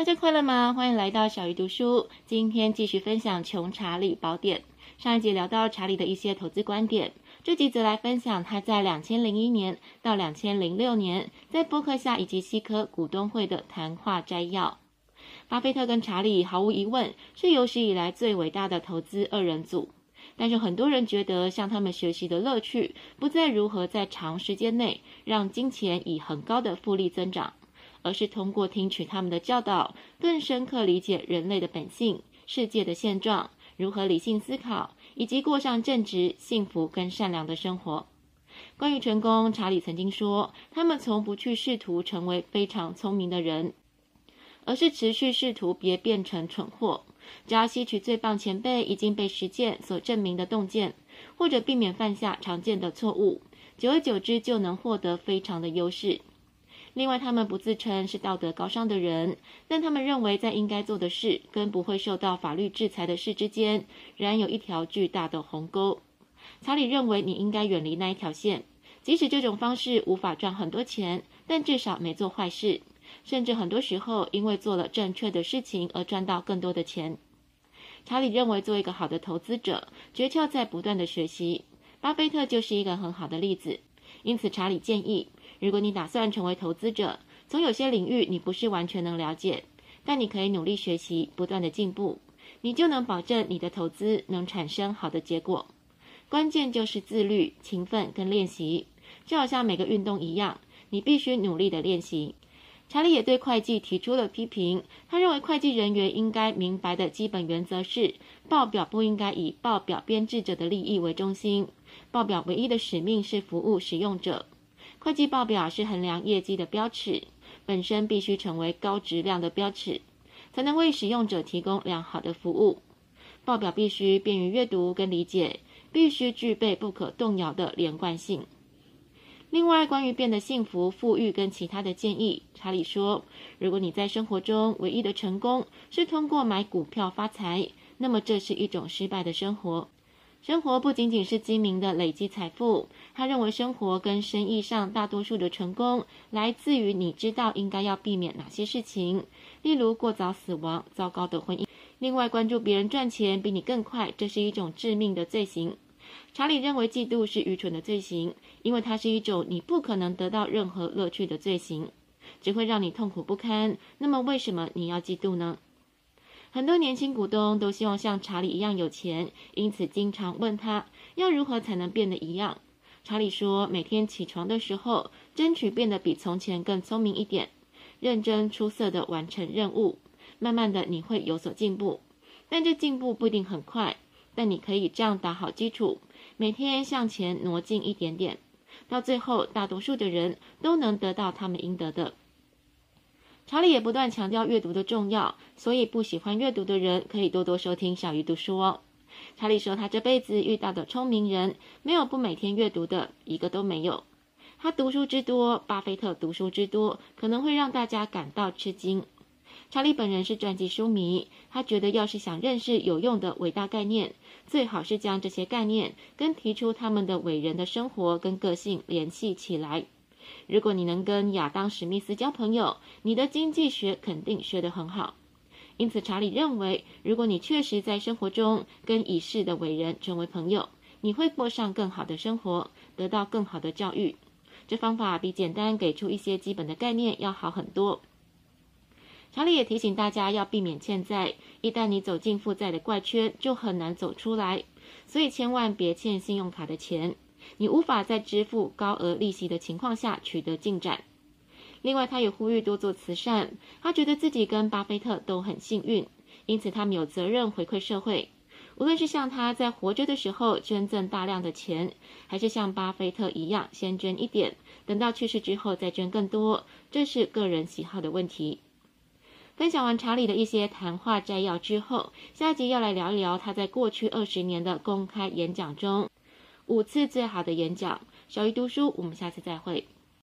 大家快乐吗？欢迎来到小鱼读书。今天继续分享《穷查理宝典》。上一集聊到查理的一些投资观点，这集则来分享他在两千零一年到两千零六年在波克夏以及西科股东会的谈话摘要。巴菲特跟查理毫无疑问是有史以来最伟大的投资二人组，但是很多人觉得向他们学习的乐趣不在如何在长时间内让金钱以很高的复利增长。而是通过听取他们的教导，更深刻理解人类的本性、世界的现状，如何理性思考，以及过上正直、幸福跟善良的生活。关于成功，查理曾经说，他们从不去试图成为非常聪明的人，而是持续试图别变成蠢货，只要吸取最棒前辈已经被实践所证明的洞见，或者避免犯下常见的错误，久而久之就能获得非常的优势。另外，他们不自称是道德高尚的人，但他们认为在应该做的事跟不会受到法律制裁的事之间，仍然有一条巨大的鸿沟。查理认为你应该远离那一条线，即使这种方式无法赚很多钱，但至少没做坏事，甚至很多时候因为做了正确的事情而赚到更多的钱。查理认为，做一个好的投资者，诀窍在不断的学习。巴菲特就是一个很好的例子。因此，查理建议，如果你打算成为投资者，总有些领域你不是完全能了解，但你可以努力学习，不断的进步，你就能保证你的投资能产生好的结果。关键就是自律、勤奋跟练习，就好像每个运动一样，你必须努力的练习。查理也对会计提出了批评，他认为会计人员应该明白的基本原则是，报表不应该以报表编制者的利益为中心。报表唯一的使命是服务使用者。会计报表是衡量业绩的标尺，本身必须成为高质量的标尺，才能为使用者提供良好的服务。报表必须便于阅读跟理解，必须具备不可动摇的连贯性。另外，关于变得幸福、富裕跟其他的建议，查理说：如果你在生活中唯一的成功是通过买股票发财，那么这是一种失败的生活。生活不仅仅是精明的累积财富，他认为生活跟生意上大多数的成功来自于你知道应该要避免哪些事情，例如过早死亡、糟糕的婚姻。另外，关注别人赚钱比你更快，这是一种致命的罪行。查理认为嫉妒是愚蠢的罪行，因为它是一种你不可能得到任何乐趣的罪行，只会让你痛苦不堪。那么，为什么你要嫉妒呢？很多年轻股东都希望像查理一样有钱，因此经常问他要如何才能变得一样。查理说，每天起床的时候，争取变得比从前更聪明一点，认真出色的完成任务，慢慢的你会有所进步，但这进步不一定很快，但你可以这样打好基础，每天向前挪进一点点，到最后，大多数的人都能得到他们应得的。查理也不断强调阅读的重要，所以不喜欢阅读的人可以多多收听小鱼读书哦。查理说，他这辈子遇到的聪明人，没有不每天阅读的，一个都没有。他读书之多，巴菲特读书之多，可能会让大家感到吃惊。查理本人是传记书迷，他觉得要是想认识有用的伟大概念，最好是将这些概念跟提出他们的伟人的生活跟个性联系起来。如果你能跟亚当·史密斯交朋友，你的经济学肯定学得很好。因此，查理认为，如果你确实在生活中跟已逝的伟人成为朋友，你会过上更好的生活，得到更好的教育。这方法比简单给出一些基本的概念要好很多。查理也提醒大家要避免欠债，一旦你走进负债的怪圈，就很难走出来。所以，千万别欠信用卡的钱。你无法在支付高额利息的情况下取得进展。另外，他也呼吁多做慈善。他觉得自己跟巴菲特都很幸运，因此他们有责任回馈社会。无论是像他在活着的时候捐赠大量的钱，还是像巴菲特一样先捐一点，等到去世之后再捐更多，这是个人喜好的问题。分享完查理的一些谈话摘要之后，下一集要来聊一聊他在过去二十年的公开演讲中。五次最好的演讲，小鱼读书，我们下次再会。